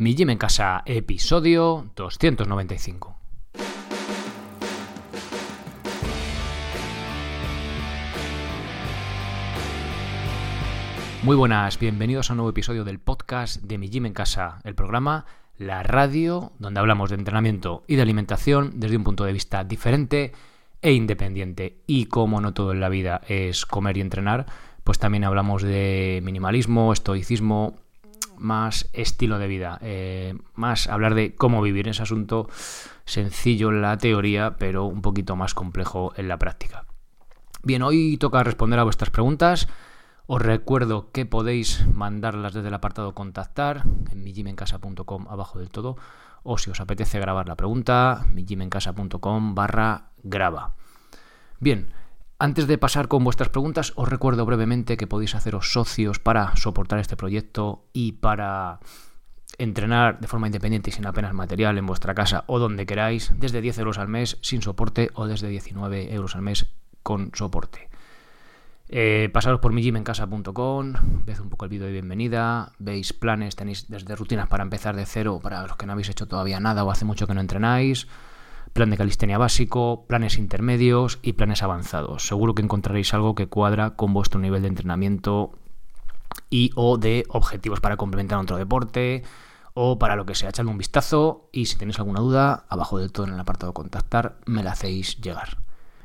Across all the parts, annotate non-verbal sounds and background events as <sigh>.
Mi Gym en Casa, episodio 295. Muy buenas, bienvenidos a un nuevo episodio del podcast de Mi Gym en Casa, el programa, la radio, donde hablamos de entrenamiento y de alimentación desde un punto de vista diferente e independiente. Y como no todo en la vida es comer y entrenar, pues también hablamos de minimalismo, estoicismo, más estilo de vida, eh, más hablar de cómo vivir ese asunto sencillo en la teoría, pero un poquito más complejo en la práctica. Bien, hoy toca responder a vuestras preguntas. Os recuerdo que podéis mandarlas desde el apartado contactar en mijimencasa.com abajo del todo o si os apetece grabar la pregunta, mijimencasa.com barra graba. Bien, antes de pasar con vuestras preguntas, os recuerdo brevemente que podéis haceros socios para soportar este proyecto y para entrenar de forma independiente y sin apenas material en vuestra casa o donde queráis, desde 10 euros al mes sin soporte o desde 19 euros al mes con soporte. Eh, pasaros por mijimencasa.com, veis un poco el vídeo de bienvenida, veis planes, tenéis desde rutinas para empezar de cero para los que no habéis hecho todavía nada o hace mucho que no entrenáis, plan de calistenia básico, planes intermedios y planes avanzados. Seguro que encontraréis algo que cuadra con vuestro nivel de entrenamiento y o de objetivos para complementar otro deporte o para lo que sea. Echadle un vistazo y si tenéis alguna duda, abajo del todo en el apartado contactar, me la hacéis llegar.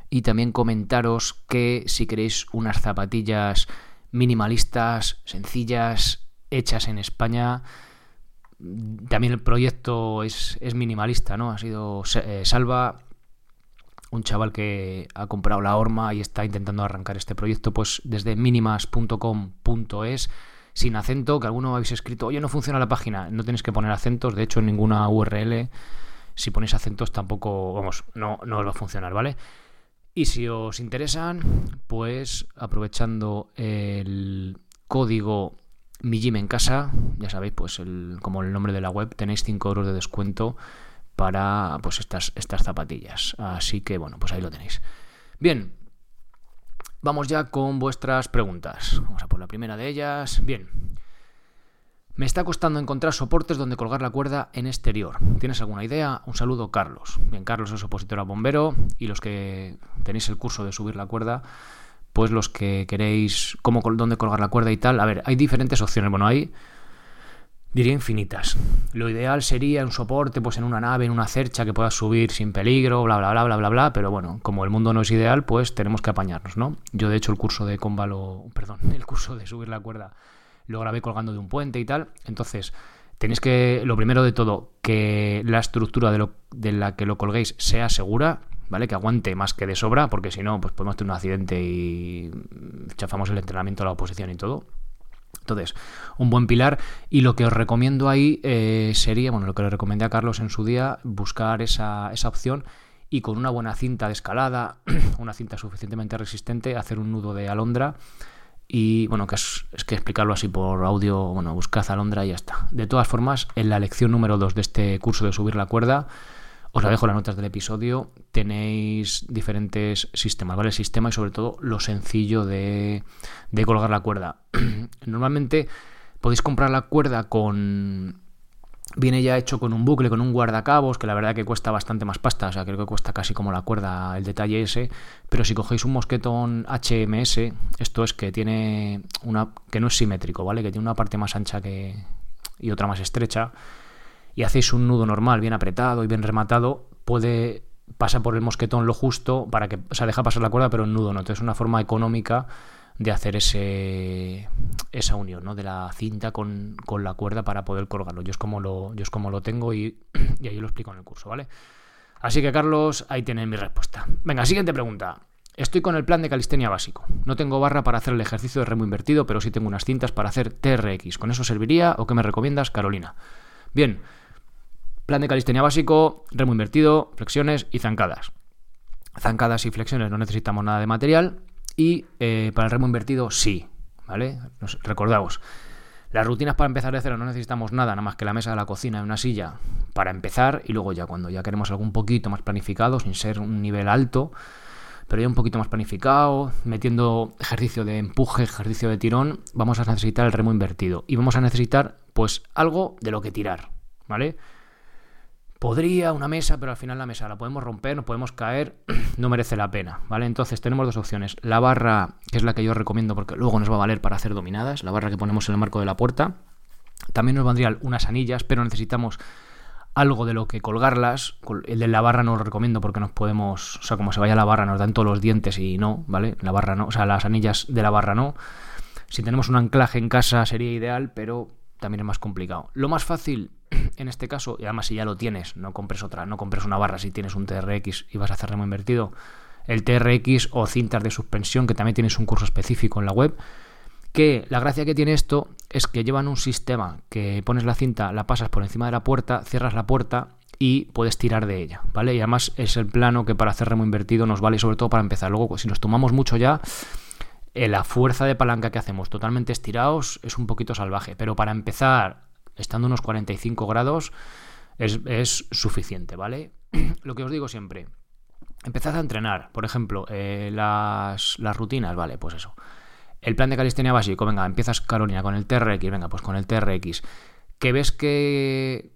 Y también comentaros que si queréis unas zapatillas minimalistas, sencillas, hechas en España, también el proyecto es, minimalista, ¿no? Ha sido eh, Salva, un chaval que ha comprado la horma y está intentando arrancar este proyecto, pues desde minimas.com.es, sin acento, que alguno habéis escrito, oye, no funciona la página, no tenéis que poner acentos, de hecho en ninguna URL, si ponéis acentos tampoco, vamos, no, no os va a funcionar, ¿vale? Y si os interesan, pues aprovechando el código mi gym en casa, ya sabéis, pues como el nombre de la web, tenéis 5 euros de descuento para pues estas, estas zapatillas. Así que bueno, pues ahí lo tenéis. Bien, vamos ya con vuestras preguntas. Vamos a por la primera de ellas. Bien. Me está costando encontrar soportes donde colgar la cuerda en exterior. ¿Tienes alguna idea? Un saludo, Carlos. Bien, Carlos es opositor a bombero y los que tenéis el curso de subir la cuerda, pues los que queréis cómo, dónde colgar la cuerda y tal. A ver, hay diferentes opciones. Bueno, hay, diría, infinitas. Lo ideal sería un soporte pues en una nave, en una cercha que puedas subir sin peligro, bla, bla, bla, bla, bla, bla. Pero bueno, como el mundo no es ideal, pues tenemos que apañarnos, ¿no? Yo, de hecho, el curso de combalo, perdón, <laughs> el curso de subir la cuerda lo grabé colgando de un puente y tal. Entonces, tenéis que, lo primero de todo, que la estructura de, lo, de la que lo colguéis sea segura ¿vale? Que aguante más que de sobra, porque si no, pues podemos tener un accidente y chafamos el entrenamiento a la oposición y todo. Entonces, un buen pilar. Y lo que os recomiendo ahí eh, sería, bueno, lo que le recomendé a Carlos en su día, buscar esa, esa opción y con una buena cinta de escalada, <clears throat> una cinta suficientemente resistente, hacer un nudo de alondra. Y bueno, que es, que explicarlo así por audio, bueno, buscad alondra y ya está. De todas formas, en la lección número 2 de este curso de subir la cuerda, os la dejo en las notas del episodio. Tenéis diferentes sistemas, ¿vale? El sistema y sobre todo lo sencillo de, colgar la cuerda. <clears throat> Normalmente podéis comprar la cuerda con viene ya hecho con un bucle, con un guardacabos, que la verdad que cuesta bastante más pasta, o sea, creo que cuesta casi como la cuerda el detalle ese, pero si cogéis un mosquetón HMS, esto es que tiene una que no es simétrico, ¿vale? Que tiene una parte más ancha que y otra más estrecha y hacéis un nudo normal, bien apretado y bien rematado, puede pasar por el mosquetón lo justo para que, o sea, deja pasar la cuerda, pero el nudo no. Entonces es una forma económica de hacer ese, esa unión ¿no? de la cinta con, la cuerda para poder colgarlo. Yo es como lo, yo es como lo tengo y, <clears throat> y ahí lo explico en el curso, ¿vale? Así que Carlos, ahí tiene mi respuesta. Venga, siguiente pregunta. Estoy con el plan de calistenia básico. No tengo barra para hacer el ejercicio de remo invertido, pero sí tengo unas cintas para hacer TRX. ¿Con eso serviría o qué me recomiendas, Carolina? Bien, Plan de calistenia básico, remo invertido, flexiones y zancadas. Zancadas y flexiones no necesitamos nada de material y eh, para el remo invertido sí, ¿vale? Nos, recordaos, las rutinas para empezar de cero no necesitamos nada, nada más que la mesa de la cocina y una silla para empezar y luego ya cuando ya queremos algo un poquito más planificado, sin ser un nivel alto, pero ya un poquito más planificado, metiendo ejercicio de empuje, ejercicio de tirón, vamos a necesitar el remo invertido y vamos a necesitar pues algo de lo que tirar, ¿vale? Podría una mesa, pero al final la mesa la podemos romper, nos podemos caer, <clears throat> no merece la pena, ¿vale? Entonces tenemos dos opciones. La barra, que es la que yo recomiendo porque luego nos va a valer para hacer dominadas, la barra que ponemos en el marco de la puerta. También nos vendrían unas anillas, pero necesitamos algo de lo que colgarlas. El de la barra no lo recomiendo porque nos podemos, o sea, como se vaya la barra nos dan todos los dientes y no, ¿vale? La barra no, o sea, las anillas de la barra no. Si tenemos un anclaje en casa sería ideal, pero también es más complicado. Lo más fácil en este caso, y además si ya lo tienes, no compres otra, no compres una barra si tienes un TRX y vas a hacer remo invertido, el TRX o cintas de suspensión, que también tienes un curso específico en la web, que la gracia que tiene esto es que llevan un sistema que pones la cinta, la pasas por encima de la puerta, cierras la puerta y puedes tirar de ella, ¿vale? Y además es el plano que para hacer remo invertido nos vale sobre todo para empezar. Luego, si nos tomamos mucho ya, eh, la fuerza de palanca que hacemos totalmente estirados es un poquito salvaje, pero para empezar estando unos 45 grados, es, suficiente, ¿vale? <clears throat> Lo que os digo siempre, empezad a entrenar, por ejemplo, eh, las, rutinas, ¿vale? Pues eso. El plan de calistenia básico, venga, empiezas Carolina con el TRX, venga, pues con el TRX. Que ves que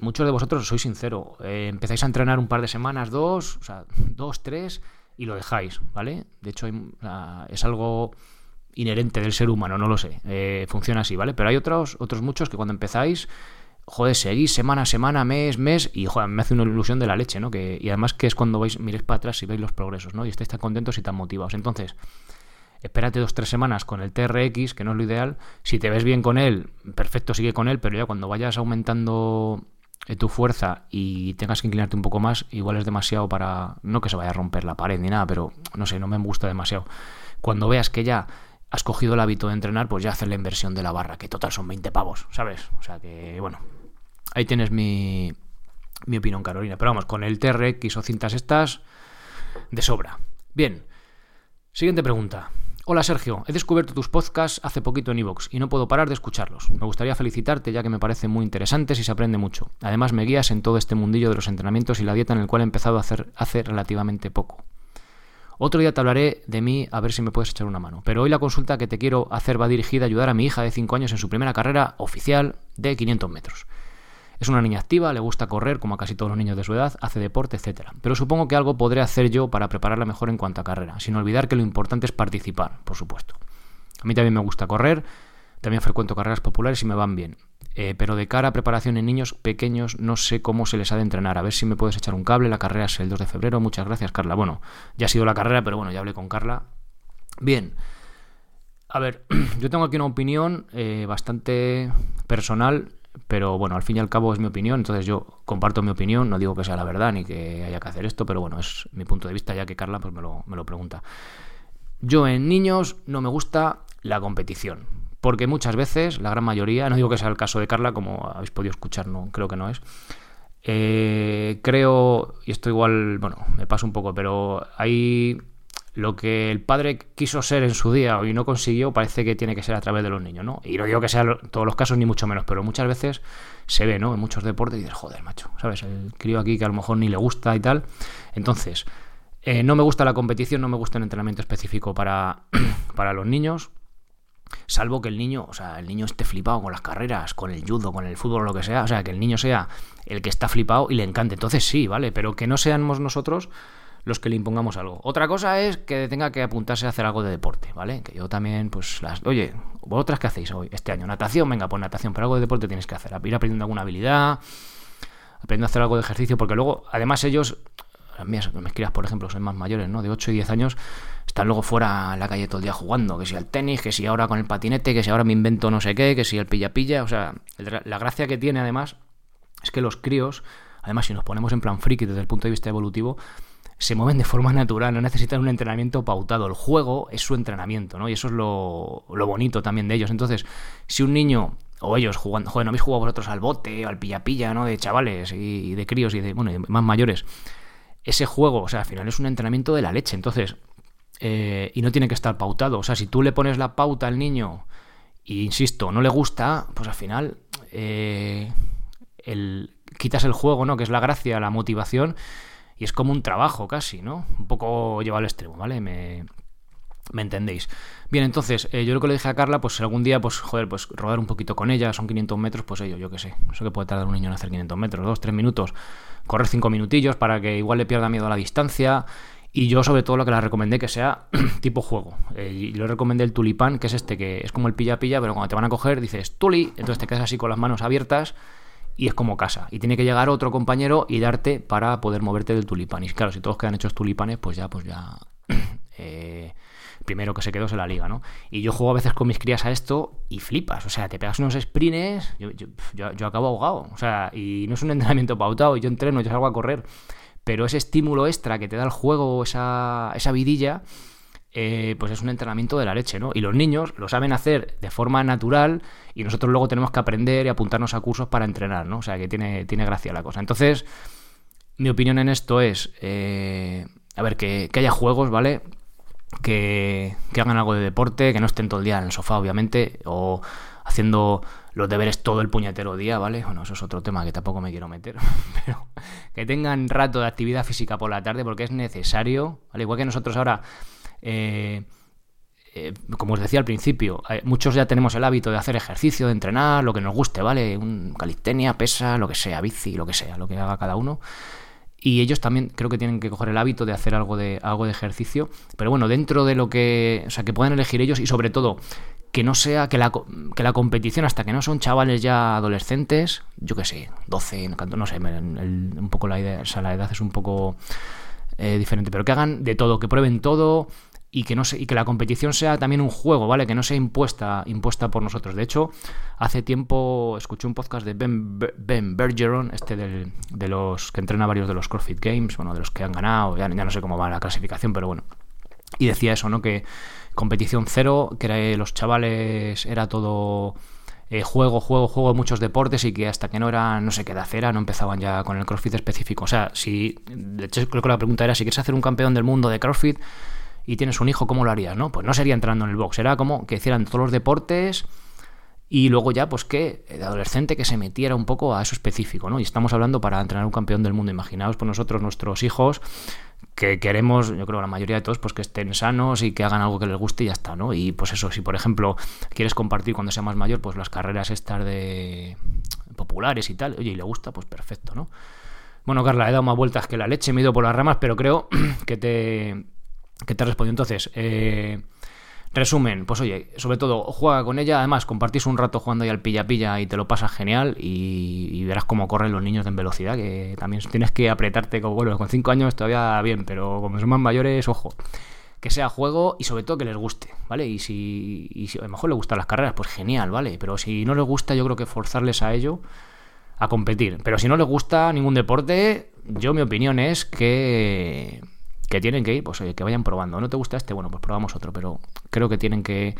muchos de vosotros, soy sincero, eh, empezáis a entrenar un par de semanas, dos, o sea, dos, tres, y lo dejáis, ¿vale? De hecho, es algo inherente del ser humano, no lo sé. Eh, funciona así, ¿vale? Pero hay otros, otros muchos que cuando empezáis, joder, seguís semana semana, mes, mes, y joder, me hace una ilusión de la leche, ¿no? Que, y además que es cuando vais, miréis para atrás y veis los progresos, ¿no? Y estáis tan contentos y tan motivados. Entonces, espérate dos, tres semanas con el TRX, que no es lo ideal. Si te ves bien con él, perfecto, sigue con él, pero ya cuando vayas aumentando eh, tu fuerza y tengas que inclinarte un poco más, igual es demasiado para. No que se vaya a romper la pared ni nada, pero no sé, no me gusta demasiado. Cuando veas que ya has cogido el hábito de entrenar, pues ya haces la inversión de la barra, que total son 20 pavos, ¿sabes? O sea que, bueno, ahí tienes mi, mi opinión, Carolina. Pero vamos, con el TRX o cintas estas, de sobra. Bien, siguiente pregunta. Hola Sergio, he descubierto tus podcasts hace poquito en Evox y no puedo parar de escucharlos. Me gustaría felicitarte ya que me parecen muy interesantes y se aprende mucho. Además me guías en todo este mundillo de los entrenamientos y la dieta en el cual he empezado a hacer hace relativamente poco. Otro día te hablaré de mí a ver si me puedes echar una mano. Pero hoy la consulta que te quiero hacer va dirigida a ayudar a mi hija de 5 años en su primera carrera oficial de 500 metros. Es una niña activa, le gusta correr como a casi todos los niños de su edad, hace deporte, etc. Pero supongo que algo podré hacer yo para prepararla mejor en cuanto a carrera, sin olvidar que lo importante es participar, por supuesto. A mí también me gusta correr, también frecuento carreras populares y me van bien. Eh, pero de cara a preparación en niños pequeños no sé cómo se les ha de entrenar. A ver si me puedes echar un cable. La carrera es el 2 de febrero. Muchas gracias, Carla. Bueno, ya ha sido la carrera, pero bueno, ya hablé con Carla. Bien. A ver, <clears throat> yo tengo aquí una opinión eh, bastante personal, pero bueno, al fin y al cabo es mi opinión, entonces yo comparto mi opinión, no digo que sea la verdad ni que haya que hacer esto, pero bueno, es mi punto de vista ya que Carla pues me lo, me lo pregunta. Yo en niños no me gusta la competición porque muchas veces, la gran mayoría, no digo que sea el caso de Carla, como habéis podido escuchar, no creo que no es. Eh, creo, y esto igual, bueno, me pasa un poco, pero hay lo que el padre quiso ser en su día y no consiguió, parece que tiene que ser a través de los niños, ¿no? Y no digo que sea todos los casos, ni mucho menos, pero muchas veces se ve, ¿no? En muchos deportes y dices, joder, macho, ¿sabes? El crío aquí que a lo mejor ni le gusta y tal. Entonces, eh, no me gusta la competición, no me gusta el entrenamiento específico para, <clears throat> para los niños. Salvo que el niño, o sea, el niño esté flipado con las carreras, con el judo, con el fútbol lo que sea, o sea, que el niño sea el que está flipado y le encante. Entonces sí, ¿vale? Pero que no seamos nosotros los que le impongamos algo. Otra cosa es que tenga que apuntarse a hacer algo de deporte, ¿vale? Que yo también, pues, las. Oye, ¿vosotras qué hacéis hoy, este año? Natación, venga, pues natación, pero algo de deporte tienes que hacer. Ir aprendiendo alguna habilidad, aprendiendo a hacer algo de ejercicio, porque luego, además, ellos, las mías, mis crías, por ejemplo, son más mayores, ¿no? De 8 y 10 años, están luego fuera en la calle todo el día jugando, que si al tenis, que si ahora con el patinete, que si ahora me invento no sé qué, que si el pilla-pilla, o sea, la gracia que tiene además es que los críos, además si nos ponemos en plan friki desde el punto de vista evolutivo, se mueven de forma natural, no necesitan un entrenamiento pautado. El juego es su entrenamiento, ¿no? Y eso es lo, bonito también de ellos. Entonces, si un niño o ellos jugando, joder, no habéis jugado vosotros al bote al pilla-pilla, ¿no? De chavales y, de críos y de, bueno, y más mayores. Ese juego, o sea, al final es un entrenamiento de la leche. Entonces, eh, y no tiene que estar pautado. O sea, si tú le pones la pauta al niño y, insisto, no le gusta, pues al final eh, el, quitas el juego, ¿no? Que es la gracia, la motivación, y es como un trabajo casi, ¿no? Un poco lleva al extremo, ¿vale? Me, ¿Me entendéis? Bien, entonces, eh, yo lo que le dije a Carla, pues algún día, pues, joder, pues rodar un poquito con ella, son 500 metros, pues ello, yo qué sé. Eso que puede tardar un niño en hacer 500 metros, dos, tres minutos. Correr cinco minutillos para que igual le pierda miedo a la distancia. Y yo, sobre todo, lo que le recomendé que sea <clears throat> tipo juego. Eh, y le recomendé el tulipán, que es este, que es como el pilla-pilla, pero cuando te van a coger dices tuli, entonces te quedas así con las manos abiertas y es como casa. Y tiene que llegar otro compañero y darte para poder moverte del tulipán. Y claro, si todos quedan hechos tulipanes, pues ya, pues ya. <clears throat> eh, primero que se quedó se la liga, ¿no? Y yo juego a veces con mis crías a esto y flipas, o sea, te pegas unos sprints, yo, yo, acabo ahogado, o sea, y no es un entrenamiento pautado, yo entreno, yo salgo a correr, pero ese estímulo extra que te da el juego, esa, esa vidilla, eh, pues es un entrenamiento de la leche, ¿no? Y los niños lo saben hacer de forma natural y nosotros luego tenemos que aprender y apuntarnos a cursos para entrenar, ¿no? O sea, que tiene, tiene gracia la cosa. Entonces, mi opinión en esto es, eh, a ver, que, que haya juegos, ¿vale? que, hagan algo de deporte, que no estén todo el día en el sofá, obviamente, o haciendo los deberes todo el puñetero día, ¿vale? Bueno, eso es otro tema que tampoco me quiero meter, <laughs> pero que tengan rato de actividad física por la tarde porque es necesario, al igual que nosotros ahora, eh, eh, como os decía al principio, eh, muchos ya tenemos el hábito de hacer ejercicio, de entrenar, lo que nos guste, ¿vale? Un calistenia, pesa, lo que sea, bici, lo que sea, lo que haga cada uno y ellos también creo que tienen que coger el hábito de hacer algo de, algo de ejercicio. Pero bueno, dentro de lo que. O sea, que puedan elegir ellos y sobre todo que no sea que la, que la competición, hasta que no son chavales ya adolescentes, yo qué sé, 12, no sé, un poco la idea, o sea, la edad es un poco eh, diferente, pero que hagan de todo, que prueben todo, y que no y que la competición sea también un juego, ¿vale? Que no sea impuesta, impuesta por nosotros. De hecho, hace tiempo escuché un podcast de Ben, ben Bergeron, este de los que entrena varios de los CrossFit Games, bueno, de los que han ganado, ya, no sé cómo va la clasificación, pero bueno. Y decía eso, ¿no? Que competición cero, que los chavales era todo eh, juego, juego, juego, muchos deportes y que hasta que no era no sé qué de acera no empezaban ya con el CrossFit específico. O sea, si, de hecho creo que la pregunta era si quieres hacer un campeón del mundo de CrossFit, y tienes un hijo, ¿cómo lo harías? ¿no? Pues no sería entrando en el box, era como que hicieran todos los deportes y luego ya, pues que de adolescente que se metiera un poco a eso específico, ¿no? Y estamos hablando para entrenar un campeón del mundo. Imaginaos por nosotros, nuestros hijos, que queremos, yo creo la mayoría de todos, pues que estén sanos y que hagan algo que les guste y ya está, ¿no? Y pues eso, si por ejemplo quieres compartir cuando sea más mayor, pues las carreras estas de populares y tal, oye, y le gusta, pues perfecto, ¿no? Bueno, Carla, he dado más vueltas que la leche, me he ido por las ramas, pero creo <clears throat> que te, ¿Qué te respondió entonces? Eh, resumen, pues oye, sobre todo juega con ella, además compartís un rato jugando ahí al pilla-pilla y te lo pasas genial y, verás cómo corren los niños en velocidad, que también tienes que apretarte, como bueno, con 5 años todavía bien, pero como son más mayores, ojo. Que sea juego y sobre todo que les guste, ¿vale? Y si, y si a lo mejor les gustan las carreras, pues genial, ¿vale? Pero si no les gusta, yo creo que forzarles a ello, a competir. Pero si no les gusta ningún deporte, yo mi opinión es que que tienen que ir, pues oye, que vayan probando. ¿No te gusta este? Bueno, pues probamos otro, pero creo que tienen que,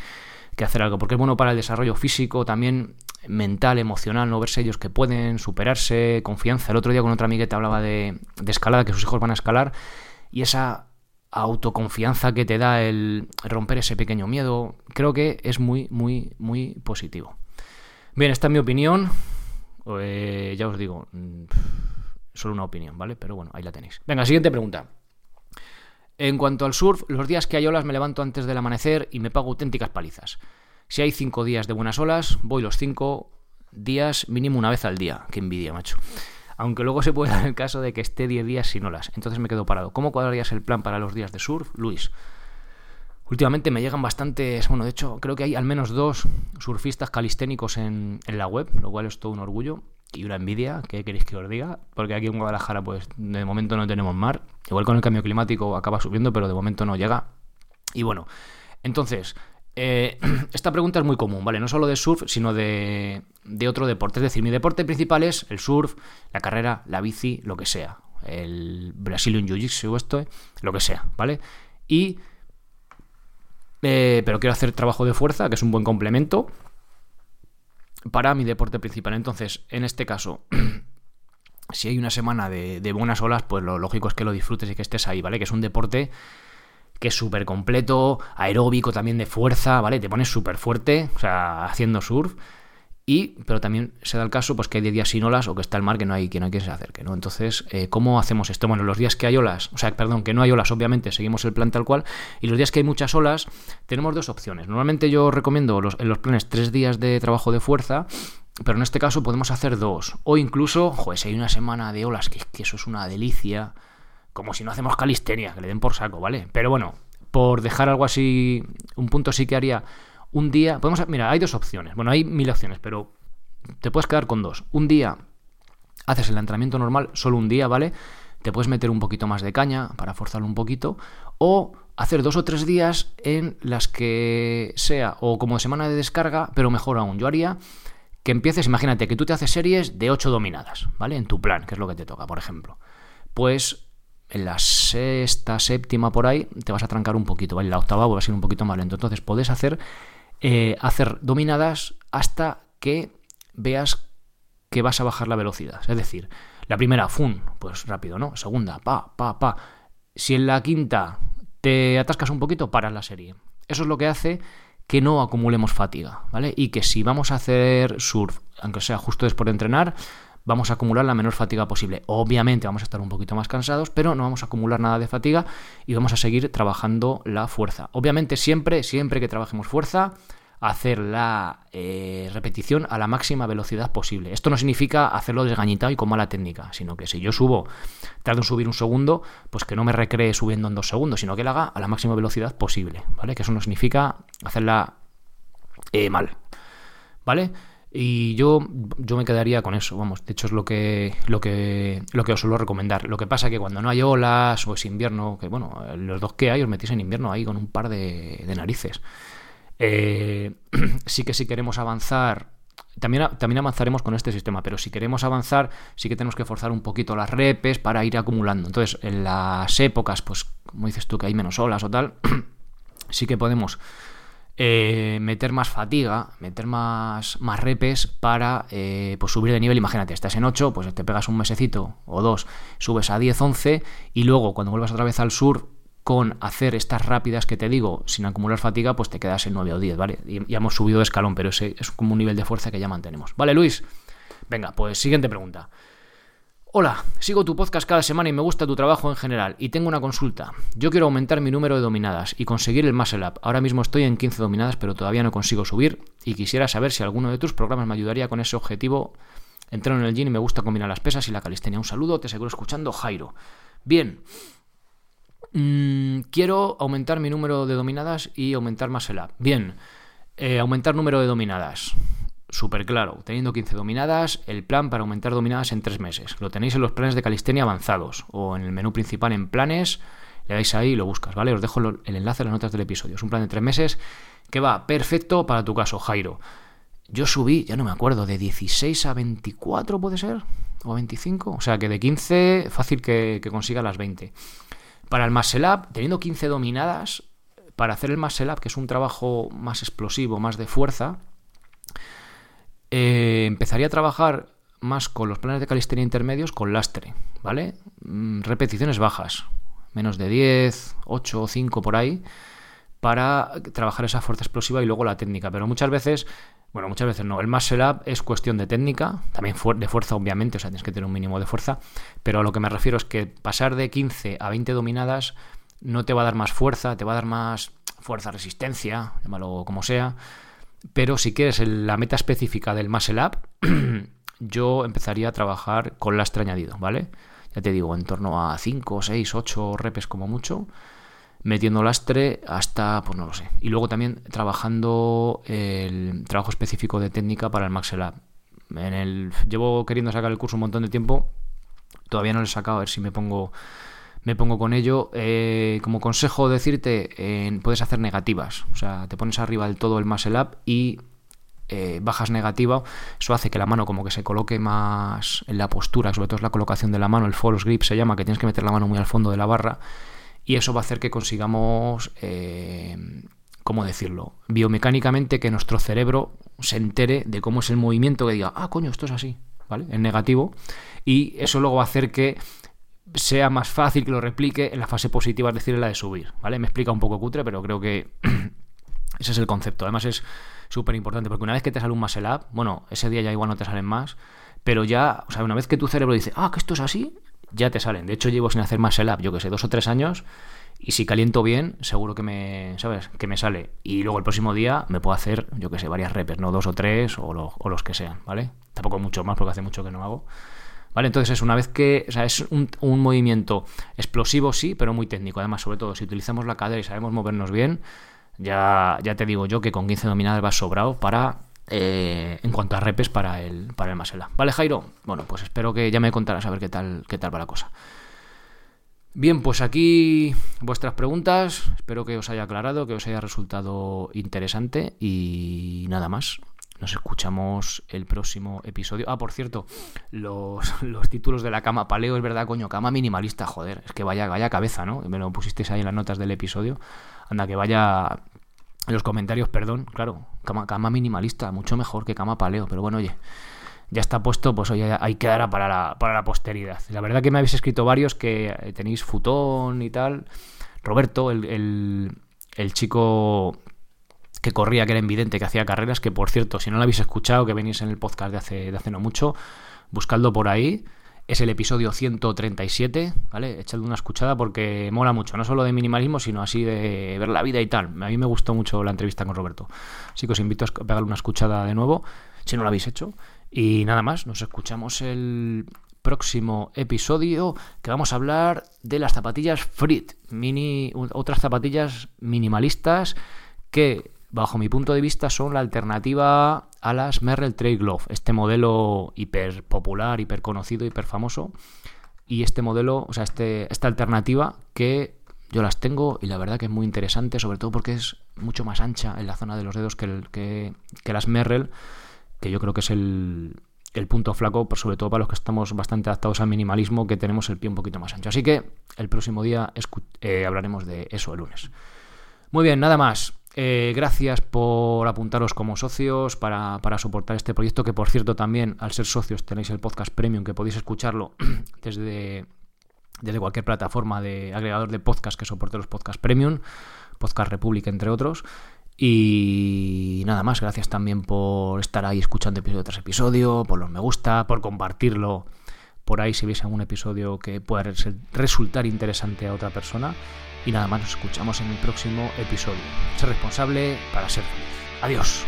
hacer algo, porque es bueno para el desarrollo físico, también mental, emocional, no verse ellos que pueden superarse, confianza. El otro día con otra amiga te hablaba de, de escalada, que sus hijos van a escalar, y esa autoconfianza que te da el romper ese pequeño miedo, creo que es muy, muy, muy positivo. Bien, esta es mi opinión. Eh, ya os digo, mm, solo una opinión, ¿vale? Pero bueno, ahí la tenéis. Venga, siguiente pregunta. En cuanto al surf, los días que hay olas me levanto antes del amanecer y me pago auténticas palizas. Si hay cinco días de buenas olas, voy los cinco días mínimo una vez al día. Qué envidia, macho. Aunque luego se puede dar el caso de que esté 10 días sin olas. Entonces me quedo parado. ¿Cómo cuadrarías el plan para los días de surf, Luis? Últimamente me llegan bastantes, bueno, de hecho creo que hay al menos dos surfistas calisténicos en, en la web, lo cual es todo un orgullo y una envidia, ¿qué queréis que os diga? Porque aquí en Guadalajara, pues de momento no tenemos mar. Igual con el cambio climático acaba subiendo, pero de momento no llega. Y bueno, entonces, eh, <clears throat> esta pregunta es muy común, ¿vale? No solo de surf, sino de, de otro deporte. Es decir, mi deporte principal es el surf, la carrera, la bici, lo que sea. El Brazilian Jiu-Jitsu, esto, lo que sea, ¿vale? Y. Eh, pero quiero hacer trabajo de fuerza, que es un buen complemento para mi deporte principal. Entonces, en este caso, <clears throat> si hay una semana de, buenas olas, pues lo lógico es que lo disfrutes y que estés ahí, ¿vale? Que es un deporte que es súper completo, aeróbico también de fuerza, ¿vale? Te pones súper fuerte, o sea, haciendo surf. Y, pero también se da el caso pues, que hay días sin olas o que está el mar que no hay, quien hay quien se acerque. ¿no? Entonces, eh, ¿cómo hacemos esto? Bueno, los días que hay olas, o sea, perdón, que no hay olas, obviamente seguimos el plan tal cual. Y los días que hay muchas olas, tenemos dos opciones. Normalmente yo recomiendo los, en los planes tres días de trabajo de fuerza, pero en este caso podemos hacer dos. O incluso, joder, si hay una semana de olas, que, que eso es una delicia, como si no hacemos calistenia, que le den por saco, ¿vale? Pero bueno, por dejar algo así, un punto sí que haría un día, podemos, mira, hay dos opciones, bueno, hay mil opciones, pero te puedes quedar con dos. Un día haces el entrenamiento normal, solo un día, ¿vale? Te puedes meter un poquito más de caña para forzarlo un poquito, o hacer dos o tres días en las que sea o como semana de descarga, pero mejor aún, yo haría que empieces, imagínate que tú te haces series de ocho dominadas, ¿vale? En tu plan, que es lo que te toca, por ejemplo. Pues en la sexta, séptima por ahí, te vas a trancar un poquito, ¿vale? La octava va a ser un poquito más lento. Entonces, puedes hacer eh, hacer dominadas hasta que veas que vas a bajar la velocidad. Es decir, la primera, fun, pues rápido, ¿no? Segunda, pa, pa, pa. Si en la quinta te atascas un poquito, paras la serie. Eso es lo que hace que no acumulemos fatiga, ¿vale? Y que si vamos a hacer surf, aunque sea justo después de entrenar, vamos a acumular la menor fatiga posible. Obviamente vamos a estar un poquito más cansados, pero no vamos a acumular nada de fatiga y vamos a seguir trabajando la fuerza. Obviamente siempre, siempre que trabajemos fuerza, hacer la eh, repetición a la máxima velocidad posible. Esto no significa hacerlo desgañitado y con mala técnica, sino que si yo subo, tardo en subir un segundo, pues que no me recree subiendo en dos segundos, sino que la haga a la máxima velocidad posible, ¿vale? Que eso no significa hacerla eh, mal, ¿vale? Y yo, yo me quedaría con eso, vamos, de hecho es lo que, lo que, lo que os suelo recomendar. Lo que pasa que cuando no hay olas o es invierno, que bueno, los dos que hay os metís en invierno ahí con un par de, narices. Eh, <clears throat> sí que si queremos avanzar, también, también avanzaremos con este sistema, pero si queremos avanzar, sí que tenemos que forzar un poquito las repes para ir acumulando. Entonces, en las épocas, pues, como dices tú, que hay menos olas o tal, <clears throat> sí que podemos eh, meter más fatiga, meter más, más repes para eh, pues subir de nivel. Imagínate, estás en 8, pues te pegas un mesecito o dos, subes a 10, 11 y luego cuando vuelvas otra vez al sur con hacer estas rápidas que te digo sin acumular fatiga, pues te quedas en 9 o 10, ¿vale? Y ya hemos subido de escalón, pero ese es como un nivel de fuerza que ya mantenemos. Vale, Luis. Venga, pues siguiente pregunta. Hola, sigo tu podcast cada semana y me gusta tu trabajo en general. Y tengo una consulta. Yo quiero aumentar mi número de dominadas y conseguir el muscle up. Ahora mismo estoy en 15 dominadas, pero todavía no consigo subir. Y quisiera saber si alguno de tus programas me ayudaría con ese objetivo. Entreno en el gym y me gusta combinar las pesas y la calistenia. Un saludo, te seguro escuchando, Jairo. Bien. Mm, quiero aumentar mi número de dominadas y aumentar muscle up. Bien. Eh, aumentar número de dominadas súper claro. Teniendo 15 dominadas, el plan para aumentar dominadas en 3 meses. Lo tenéis en los planes de calistenia avanzados o en el menú principal en planes. Le dais ahí y lo buscas, ¿vale? Os dejo el enlace en las notas del episodio. Es un plan de 3 meses que va perfecto para tu caso, Jairo. Yo subí, ya no me acuerdo, de 16 a 24 puede ser, o 25. O sea que de 15, fácil que, consiga las 20. Para el muscle teniendo 15 dominadas, para hacer el muscle que es un trabajo más explosivo, más de fuerza, eh, empezaría a trabajar más con los planes de calistenia intermedios con lastre, ¿vale? Mm, repeticiones bajas, menos de 10, 8 o 5 por ahí, para trabajar esa fuerza explosiva y luego la técnica. Pero muchas veces, bueno, muchas veces no, el muscle up es cuestión de técnica, también de fuerza obviamente, o sea, tienes que tener un mínimo de fuerza, pero a lo que me refiero es que pasar de 15 a 20 dominadas no te va a dar más fuerza, te va a dar más fuerza, resistencia, llámalo como sea, pero si quieres la meta específica del Muscle Up, <clears throat> yo empezaría a trabajar con lastre añadido, ¿vale? Ya te digo, en torno a 5, 6, 8 repes como mucho, metiendo lastre hasta, pues no lo sé. Y luego también trabajando el trabajo específico de técnica para el Muscle Up. En el, llevo queriendo sacar el curso un montón de tiempo, todavía no lo he sacado, a ver si me pongo me pongo con ello. Eh, como consejo decirte, puedes hacer negativas. O sea, te pones arriba del todo el muscle up y eh, bajas negativa. Eso hace que la mano como que se coloque más en la postura, sobre todo es la colocación de la mano, el false grip se llama, que tienes que meter la mano muy al fondo de la barra. Y eso va a hacer que consigamos, eh, ¿cómo decirlo? Biomecánicamente que nuestro cerebro se entere de cómo es el movimiento, que diga, ah, coño, esto es así, ¿vale? En negativo. Y eso luego va a hacer que sea más fácil que lo replique en la fase positiva, es decir, en la de subir, ¿vale? Me explica un poco cutre, pero creo que <clears throat> ese es el concepto. Además es súper importante, porque una vez que te sale un muscle up, bueno, ese día ya igual no te salen más, pero ya, o sea, una vez que tu cerebro dice, ah, que esto es así, ya te salen. De hecho, llevo sin hacer muscle up, yo que sé, dos o tres años, y si caliento bien, seguro que me, ¿sabes? Que me sale. Y luego el próximo día me puedo hacer, yo que sé, varias repes, ¿no? Dos o tres o, o los que sean, ¿vale? Tampoco mucho más porque hace mucho que no hago. ¿Vale? Entonces es una vez que, o sea, es un, un, movimiento explosivo, sí, pero muy técnico. Además, sobre todo, si utilizamos la cadera y sabemos movernos bien, ya, ya te digo yo que con 15 dominadas va sobrado para, eh, en cuanto a repes para el, para el Masela. ¿Vale, Jairo? Bueno, pues espero que ya me contarás a ver qué tal, qué tal va la cosa. Bien, pues aquí vuestras preguntas. Espero que os haya aclarado, que os haya resultado interesante y nada más. Nos escuchamos el próximo episodio. Ah, por cierto, los, títulos de la cama paleo, es verdad, coño, cama minimalista, joder, es que vaya, vaya cabeza, ¿no? Me lo pusisteis ahí en las notas del episodio. Anda, que vaya en los comentarios, perdón, claro, cama, cama minimalista, mucho mejor que cama paleo, pero bueno, oye, ya está puesto, pues hoy ahí quedará para la, para la posteridad. La verdad que me habéis escrito varios que tenéis futón y tal. Roberto, el, el chico que corría, que era invidente, que hacía carreras, que por cierto, si no lo habéis escuchado, que venís en el podcast de hace, de hace no mucho, buscadlo por ahí. Es el episodio 137, ¿vale? Echadle una escuchada porque mola mucho, no solo de minimalismo, sino así de ver la vida y tal. A mí me gustó mucho la entrevista con Roberto. Así que os invito a pegarle una escuchada de nuevo, si no lo habéis hecho. Y nada más, nos escuchamos el próximo episodio que vamos a hablar de las zapatillas Frit, mini, otras zapatillas minimalistas que bajo mi punto de vista, son la alternativa a las Merrell Trail Glove, este modelo hiper popular, hiper conocido, hiper famoso. Y este modelo, o sea, este, esta alternativa que yo las tengo y la verdad que es muy interesante, sobre todo porque es mucho más ancha en la zona de los dedos que, el, que, las Merrell, que yo creo que es el, el punto flaco, sobre todo para los que estamos bastante adaptados al minimalismo, que tenemos el pie un poquito más ancho. Así que el próximo día eh, hablaremos de eso el lunes. Muy bien, nada más. Eh, gracias por apuntaros como socios para, soportar este proyecto, que por cierto también al ser socios tenéis el podcast premium que podéis escucharlo <clears throat> desde, desde cualquier plataforma de agregador de podcast que soporte los podcast premium, Podcast República entre otros. Y nada más, gracias también por estar ahí escuchando episodio tras episodio, por los me gusta, por compartirlo por ahí si veis algún episodio que pueda resultar interesante a otra persona. Y nada más, nos escuchamos en el próximo episodio. Ser responsable para ser feliz. Adiós.